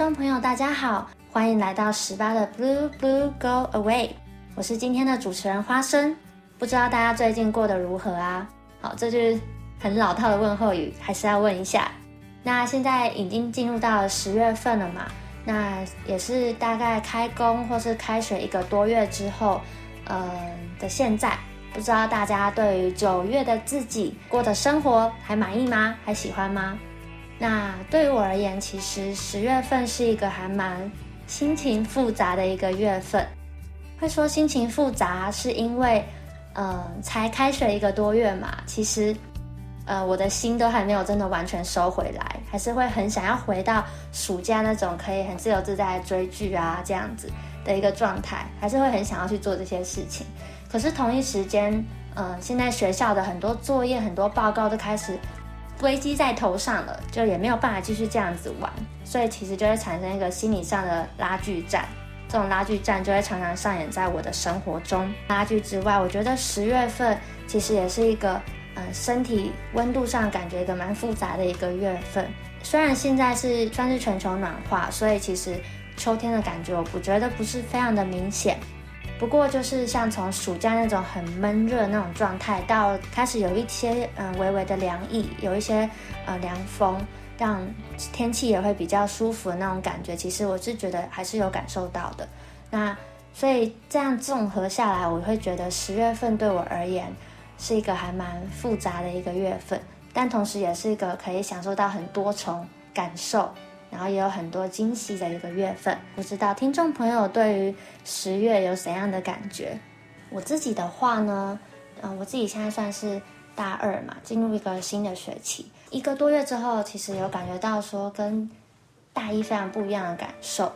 Hello，各位听众朋友，大家好，欢迎来到十八的 Blue Blue Go Away。我是今天的主持人花生。不知道大家最近过得如何啊？好，这就是很老套的问候语，还是要问一下。那现在已经进入到十月份了嘛？那也是大概开工或是开学一个多月之后，呃的现在，不知道大家对于九月的自己过的生活还满意吗？还喜欢吗？那对于我而言，其实十月份是一个还蛮心情复杂的一个月份。会说心情复杂，是因为，嗯，才开学一个多月嘛，其实，呃，我的心都还没有真的完全收回来，还是会很想要回到暑假那种可以很自由自在追剧啊这样子的一个状态，还是会很想要去做这些事情。可是同一时间，嗯，现在学校的很多作业、很多报告都开始。危机在头上了，就也没有办法继续这样子玩，所以其实就会产生一个心理上的拉锯战。这种拉锯战就会常常上演在我的生活中。拉锯之外，我觉得十月份其实也是一个，嗯，身体温度上感觉一个蛮复杂的一个月份。虽然现在是算是全球暖化，所以其实秋天的感觉我不觉得不是非常的明显。不过就是像从暑假那种很闷热那种状态，到开始有一些嗯微微的凉意，有一些呃凉风，让天气也会比较舒服的那种感觉，其实我是觉得还是有感受到的。那所以这样综合下来，我会觉得十月份对我而言是一个还蛮复杂的一个月份，但同时也是一个可以享受到很多重感受。然后也有很多惊喜的一个月份，不知道听众朋友对于十月有怎样的感觉？我自己的话呢，嗯，我自己现在算是大二嘛，进入一个新的学期，一个多月之后，其实有感觉到说跟大一非常不一样的感受。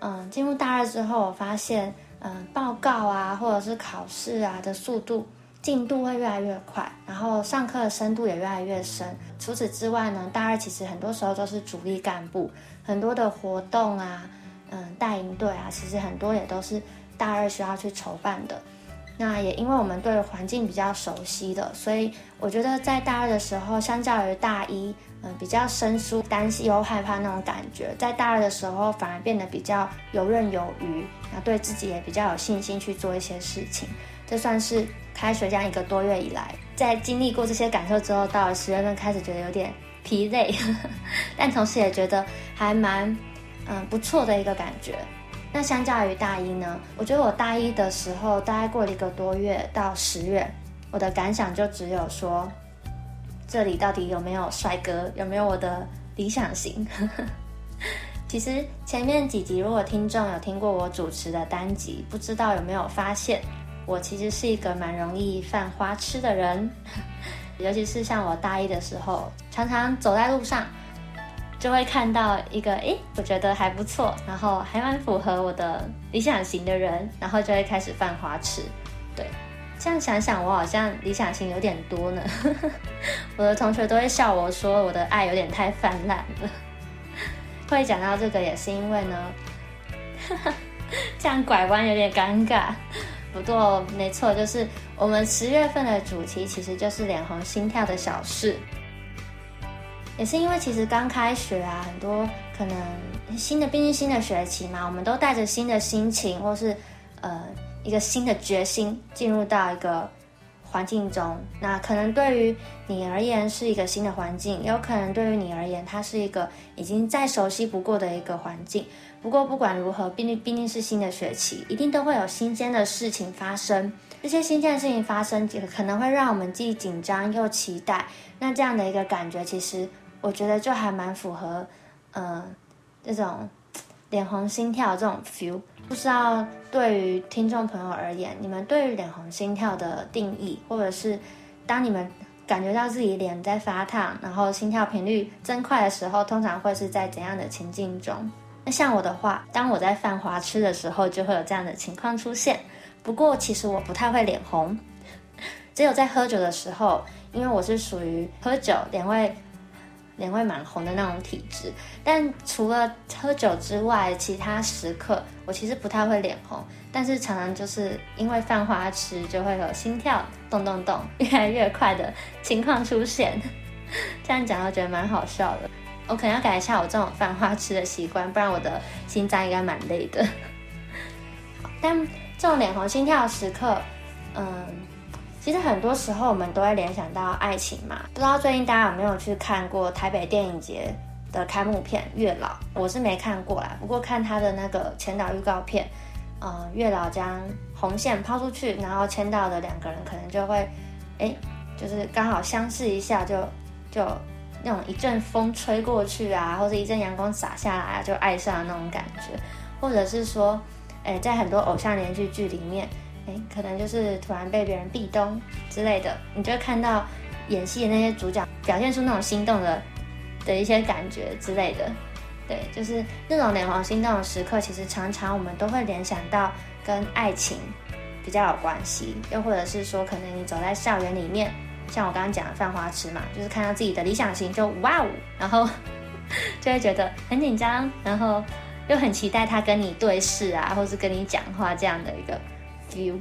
嗯，进入大二之后，我发现，嗯，报告啊，或者是考试啊的速度。进度会越来越快，然后上课的深度也越来越深。除此之外呢，大二其实很多时候都是主力干部，很多的活动啊，嗯，带营队啊，其实很多也都是大二需要去筹办的。那也因为我们对环境比较熟悉的，所以我觉得在大二的时候，相较于大一，嗯，比较生疏、担心又害怕那种感觉，在大二的时候反而变得比较游刃有余，那对自己也比较有信心去做一些事情。这算是开学这样一个多月以来，在经历过这些感受之后，到了十月份开始觉得有点疲累，但同时也觉得还蛮嗯不错的一个感觉。那相较于大一呢，我觉得我大一的时候大概过了一个多月到十月，我的感想就只有说，这里到底有没有帅哥，有没有我的理想型？其实前面几集如果听众有听过我主持的单集，不知道有没有发现。我其实是一个蛮容易犯花痴的人，尤其是像我大一的时候，常常走在路上，就会看到一个诶，我觉得还不错，然后还蛮符合我的理想型的人，然后就会开始犯花痴。对，这样想想，我好像理想型有点多呢。我的同学都会笑我说，我的爱有点太泛滥了。会讲到这个，也是因为呢，这样拐弯有点尴尬。不过没错，就是我们十月份的主题其实就是脸红心跳的小事，也是因为其实刚开学啊，很多可能新的，毕竟新的学期嘛，我们都带着新的心情，或是呃一个新的决心进入到一个环境中。那可能对于你而言是一个新的环境，有可能对于你而言，它是一个已经再熟悉不过的一个环境。不过不管如何，毕竟毕竟是新的学期，一定都会有新鲜的事情发生。这些新鲜的事情发生，可能会让我们既紧张又期待。那这样的一个感觉，其实我觉得就还蛮符合，呃，这种脸红心跳这种 feel。不知道对于听众朋友而言，你们对于脸红心跳的定义，或者是当你们感觉到自己脸在发烫，然后心跳频率增快的时候，通常会是在怎样的情境中？那像我的话，当我在犯花痴的时候，就会有这样的情况出现。不过其实我不太会脸红，只有在喝酒的时候，因为我是属于喝酒脸会脸会蛮红的那种体质。但除了喝酒之外，其他时刻我其实不太会脸红，但是常常就是因为犯花痴，就会有心跳咚咚咚越来越快的情况出现。这样讲，我觉得蛮好笑的。我可能要改一下我这种犯花痴的习惯，不然我的心脏应该蛮累的。但这种脸红心跳的时刻，嗯，其实很多时候我们都会联想到爱情嘛。不知道最近大家有没有去看过台北电影节的开幕片《月老》？我是没看过啦，不过看他的那个前导预告片，嗯，月老将红线抛出去，然后签到的两个人可能就会，哎，就是刚好相视一下，就就那种一阵风吹过去啊，或者一阵阳光洒下来啊，就爱上了那种感觉，或者是说。哎，在很多偶像连续剧里面，哎，可能就是突然被别人壁咚之类的，你就会看到演戏的那些主角表现出那种心动的的一些感觉之类的。对，就是那种脸红心动的时刻，其实常常我们都会联想到跟爱情比较有关系，又或者是说，可能你走在校园里面，像我刚刚讲的犯花痴嘛，就是看到自己的理想型就哇哦，然后 就会觉得很紧张，然后。又很期待他跟你对视啊，或是跟你讲话这样的一个 view。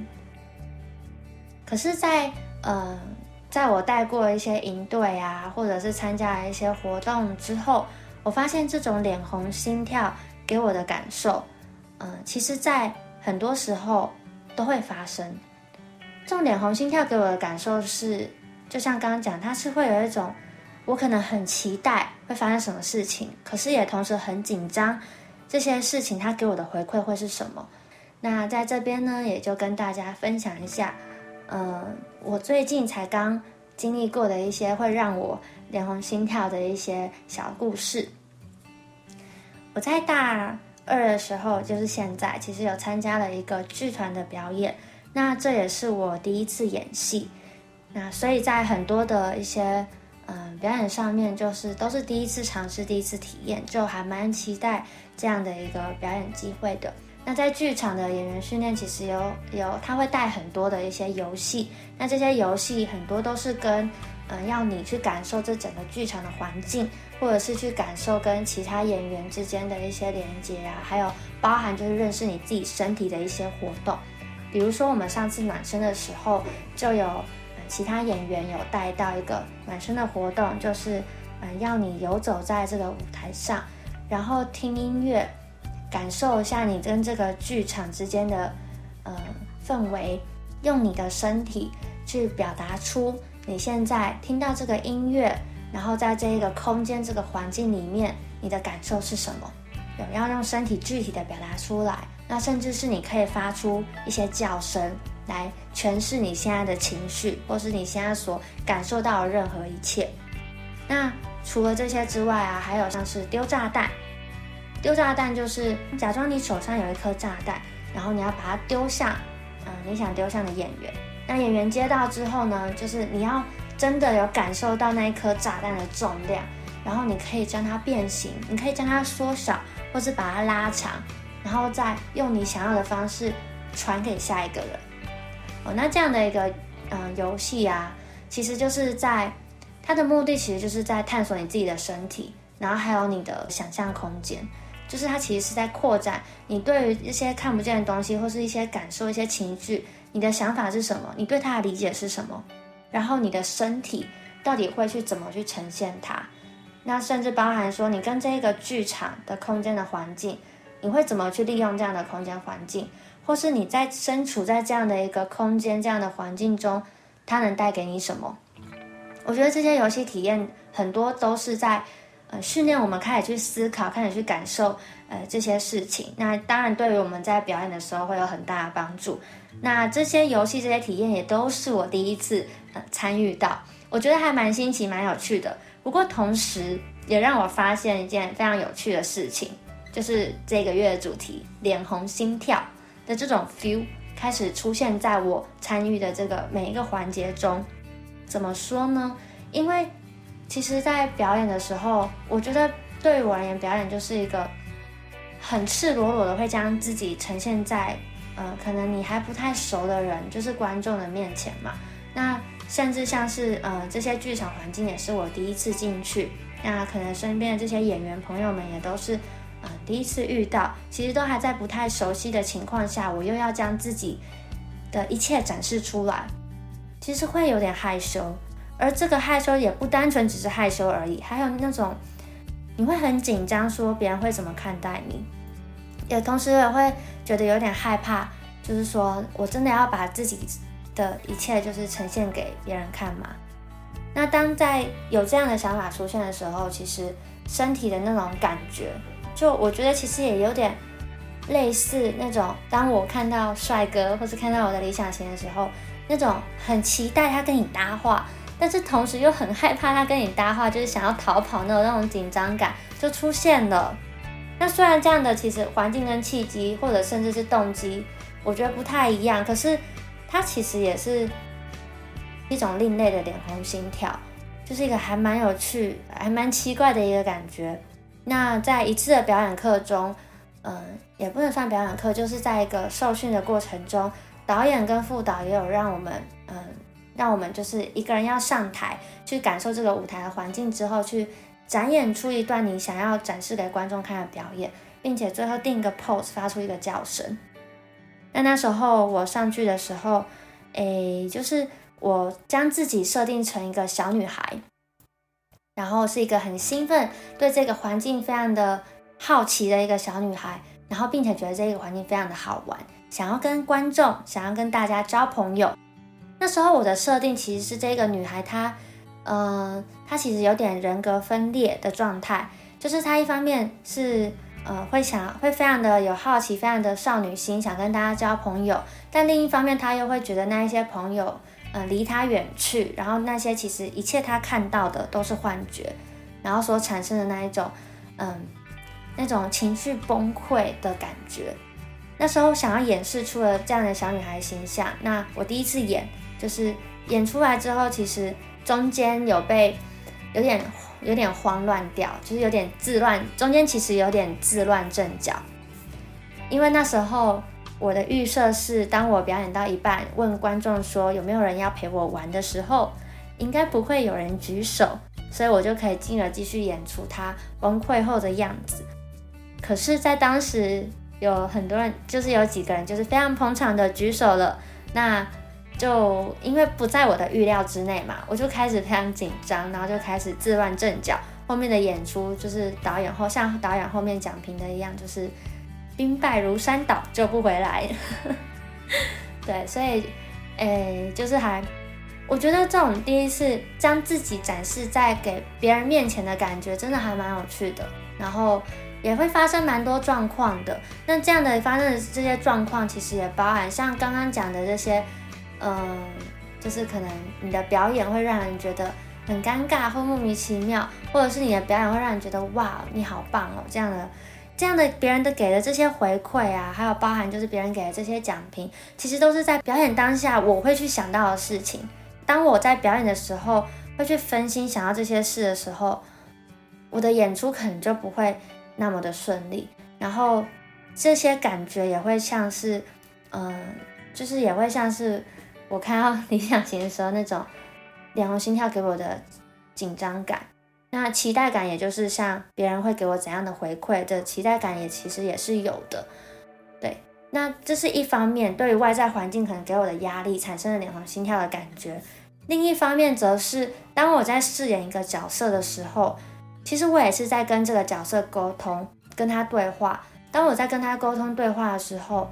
可是，在呃，在我带过一些营队啊，或者是参加了一些活动之后，我发现这种脸红心跳给我的感受，嗯，其实在很多时候都会发生。这种脸红心跳给我的感受是，就像刚刚讲，他是会有一种我可能很期待会发生什么事情，可是也同时很紧张。这些事情他给我的回馈会是什么？那在这边呢，也就跟大家分享一下，呃，我最近才刚经历过的一些会让我脸红心跳的一些小故事。我在大二的时候，就是现在，其实有参加了一个剧团的表演，那这也是我第一次演戏，那所以在很多的一些。嗯，表演上面就是都是第一次尝试，第一次体验，就还蛮期待这样的一个表演机会的。那在剧场的演员训练，其实有有他会带很多的一些游戏，那这些游戏很多都是跟嗯要你去感受这整个剧场的环境，或者是去感受跟其他演员之间的一些连接啊，还有包含就是认识你自己身体的一些活动。比如说我们上次暖身的时候就有。其他演员有带到一个暖身的活动，就是嗯，要你游走在这个舞台上，然后听音乐，感受一下你跟这个剧场之间的呃氛围，用你的身体去表达出你现在听到这个音乐，然后在这一个空间、这个环境里面，你的感受是什么？有要用身体具体的表达出来，那甚至是你可以发出一些叫声。来诠释你现在的情绪，或是你现在所感受到的任何一切。那除了这些之外啊，还有像是丢炸弹。丢炸弹就是假装你手上有一颗炸弹，然后你要把它丢向，嗯，你想丢向的演员。那演员接到之后呢，就是你要真的有感受到那一颗炸弹的重量，然后你可以将它变形，你可以将它缩小，或是把它拉长，然后再用你想要的方式传给下一个人。哦，那这样的一个嗯游戏啊，其实就是在它的目的，其实就是在探索你自己的身体，然后还有你的想象空间，就是它其实是在扩展你对于一些看不见的东西，或是一些感受、一些情绪，你的想法是什么？你对它的理解是什么？然后你的身体到底会去怎么去呈现它？那甚至包含说，你跟这个剧场的空间的环境，你会怎么去利用这样的空间环境？或是你在身处在这样的一个空间、这样的环境中，它能带给你什么？我觉得这些游戏体验很多都是在呃训练我们开始去思考、开始去感受呃这些事情。那当然，对于我们在表演的时候会有很大的帮助。那这些游戏、这些体验也都是我第一次呃参与到，我觉得还蛮新奇、蛮有趣的。不过同时也让我发现一件非常有趣的事情，就是这个月的主题——脸红心跳。的这种 feel 开始出现在我参与的这个每一个环节中，怎么说呢？因为其实，在表演的时候，我觉得对我而言，表演就是一个很赤裸裸的，会将自己呈现在呃，可能你还不太熟的人，就是观众的面前嘛。那甚至像是呃，这些剧场环境也是我第一次进去，那可能身边的这些演员朋友们也都是。第一次遇到，其实都还在不太熟悉的情况下，我又要将自己的一切展示出来，其实会有点害羞。而这个害羞也不单纯只是害羞而已，还有那种你会很紧张，说别人会怎么看待你，也同时也会觉得有点害怕，就是说我真的要把自己的一切就是呈现给别人看吗？那当在有这样的想法出现的时候，其实身体的那种感觉，就我觉得其实也有点类似那种，当我看到帅哥或是看到我的理想型的时候，那种很期待他跟你搭话，但是同时又很害怕他跟你搭话，就是想要逃跑那种那种紧张感就出现了。那虽然这样的其实环境跟契机或者甚至是动机，我觉得不太一样，可是它其实也是。一种另类的脸红心跳，就是一个还蛮有趣、还蛮奇怪的一个感觉。那在一次的表演课中，嗯，也不能算表演课，就是在一个受训的过程中，导演跟副导也有让我们，嗯，让我们就是一个人要上台去感受这个舞台的环境之后，去展演出一段你想要展示给观众看的表演，并且最后定一个 pose，发出一个叫声。那那时候我上去的时候，诶，就是。我将自己设定成一个小女孩，然后是一个很兴奋、对这个环境非常的好奇的一个小女孩，然后并且觉得这个环境非常的好玩，想要跟观众、想要跟大家交朋友。那时候我的设定其实是这个女孩，她，嗯，她其实有点人格分裂的状态，就是她一方面是，呃，会想会非常的有好奇，非常的少女心，想跟大家交朋友，但另一方面她又会觉得那一些朋友。呃，离他远去，然后那些其实一切他看到的都是幻觉，然后所产生的那一种，嗯，那种情绪崩溃的感觉。那时候想要演示出了这样的小女孩形象。那我第一次演，就是演出来之后，其实中间有被有点有点慌乱掉，就是有点自乱，中间其实有点自乱阵脚，因为那时候。我的预设是，当我表演到一半，问观众说有没有人要陪我玩的时候，应该不会有人举手，所以我就可以进而继续演出他崩溃后的样子。可是，在当时有很多人，就是有几个人就是非常捧场的举手了，那就因为不在我的预料之内嘛，我就开始非常紧张，然后就开始自乱阵脚。后面的演出就是导演后像导演后面讲评的一样，就是。兵败如山倒，救不回来。对，所以，诶，就是还，我觉得这种第一次将自己展示在给别人面前的感觉，真的还蛮有趣的。然后也会发生蛮多状况的。那这样的发生的这些状况，其实也包含像刚刚讲的这些，嗯，就是可能你的表演会让人觉得很尴尬或莫名其妙，或者是你的表演会让人觉得哇，你好棒哦，这样的。这样的别人的给的这些回馈啊，还有包含就是别人给的这些奖评，其实都是在表演当下我会去想到的事情。当我在表演的时候，会去分心想到这些事的时候，我的演出可能就不会那么的顺利。然后这些感觉也会像是，嗯，就是也会像是我看到理想型的时候那种脸红心跳给我的紧张感。那期待感，也就是像别人会给我怎样的回馈，这期待感也其实也是有的。对，那这是一方面，对于外在环境可能给我的压力产生了脸红心跳的感觉。另一方面，则是当我在饰演一个角色的时候，其实我也是在跟这个角色沟通，跟他对话。当我在跟他沟通对话的时候，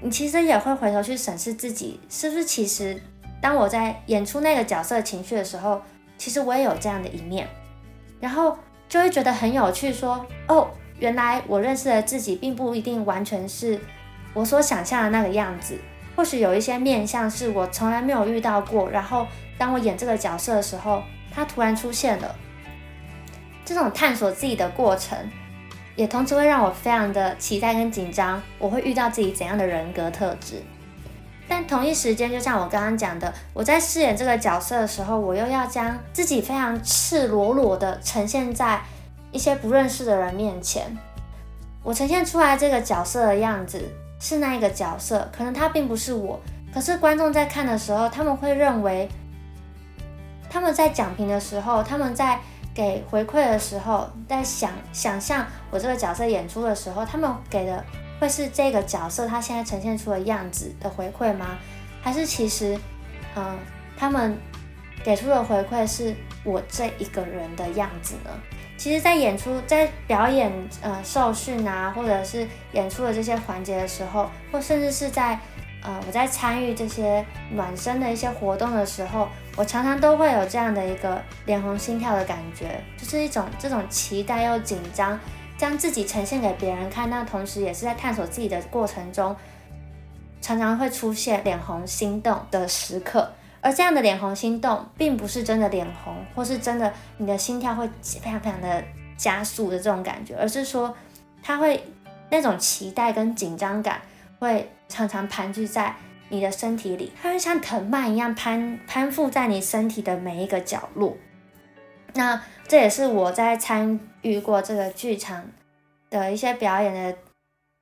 你其实也会回头去审视自己，是不是其实当我在演出那个角色情绪的时候，其实我也有这样的一面。然后就会觉得很有趣，说哦，原来我认识的自己并不一定完全是我所想象的那个样子，或许有一些面相是我从来没有遇到过。然后当我演这个角色的时候，他突然出现了。这种探索自己的过程，也同时会让我非常的期待跟紧张，我会遇到自己怎样的人格特质。但同一时间，就像我刚刚讲的，我在饰演这个角色的时候，我又要将自己非常赤裸裸的呈现在一些不认识的人面前。我呈现出来这个角色的样子是那一个角色，可能他并不是我，可是观众在看的时候，他们会认为，他们在讲评的时候，他们在给回馈的时候，在想想象我这个角色演出的时候，他们给的。会是这个角色他现在呈现出的样子的回馈吗？还是其实，嗯，他们给出的回馈是我这一个人的样子呢？其实，在演出、在表演、呃受训啊，或者是演出的这些环节的时候，或甚至是在呃我在参与这些暖身的一些活动的时候，我常常都会有这样的一个脸红心跳的感觉，就是一种这种期待又紧张，将自己呈现给别人看，那同时也是在探索自己的过程中，常常会出现脸红心动的时刻。而这样的脸红心动，并不是真的脸红，或是真的你的心跳会非常非常的加速的这种感觉，而是说它会那种期待跟紧张感会常常盘踞在你的身体里，它会像藤蔓一样攀攀附在你身体的每一个角落。那这也是我在参遇过这个剧场的一些表演的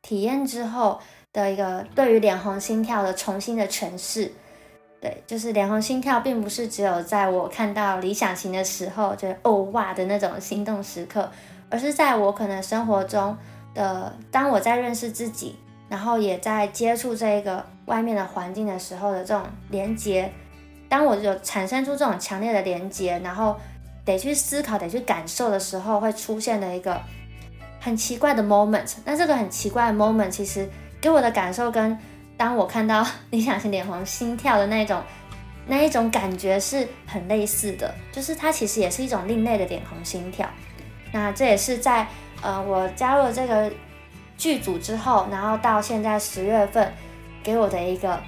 体验之后的一个对于脸红心跳的重新的诠释。对，就是脸红心跳，并不是只有在我看到理想型的时候，觉得哦哇的那种心动时刻，而是在我可能生活中的，当我在认识自己，然后也在接触这个外面的环境的时候的这种连接，当我有产生出这种强烈的连接，然后得去思考、得去感受的时候，会出现的一个很奇怪的 moment。那这个很奇怪的 moment，其实给我的感受跟。当我看到理想型脸红心跳的那种那一种感觉是很类似的，就是它其实也是一种另类的脸红心跳。那这也是在呃我加入了这个剧组之后，然后到现在十月份给我的一个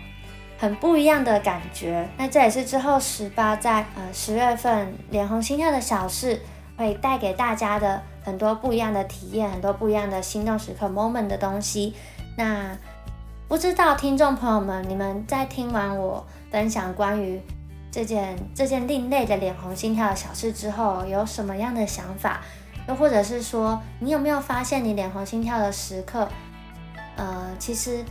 很不一样的感觉。那这也是之后十八在呃十月份脸红心跳的小事会带给大家的很多不一样的体验，很多不一样的心动时刻 moment 的东西。那。不知道听众朋友们，你们在听完我分享关于这件这件另类的脸红心跳的小事之后，有什么样的想法？又或者是说，你有没有发现你脸红心跳的时刻，呃，其实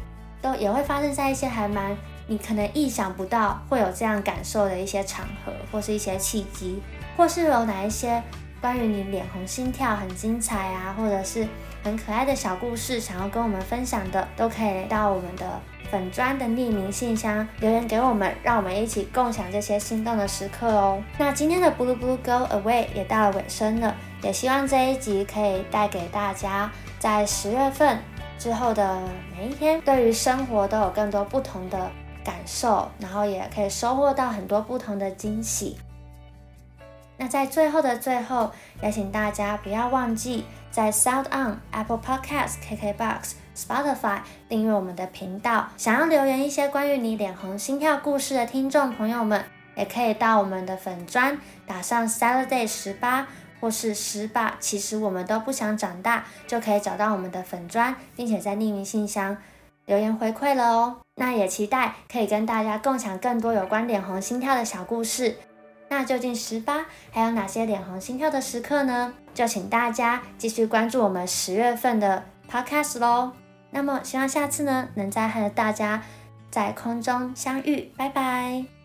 都也会发生在一些还蛮你可能意想不到会有这样感受的一些场合，或是一些契机，或是有哪一些关于你脸红心跳很精彩啊，或者是。很可爱的小故事，想要跟我们分享的，都可以到我们的粉砖的匿名信箱留言给我们，让我们一起共享这些心动的时刻哦。那今天的 Blue Blue Go Away 也到了尾声了，也希望这一集可以带给大家，在十月份之后的每一天，对于生活都有更多不同的感受，然后也可以收获到很多不同的惊喜。那在最后的最后，邀请大家不要忘记。在 Sound On、Apple Podcast、KKBox、Spotify 订阅我们的频道。想要留言一些关于你脸红心跳故事的听众朋友们，也可以到我们的粉砖打上 Saturday 十八或是十八，其实我们都不想长大，就可以找到我们的粉砖，并且在匿名信箱留言回馈了哦。那也期待可以跟大家共享更多有关脸红心跳的小故事。那究竟十八还有哪些脸红心跳的时刻呢？就请大家继续关注我们十月份的 podcast 喽。那么希望下次呢，能再和大家在空中相遇。拜拜。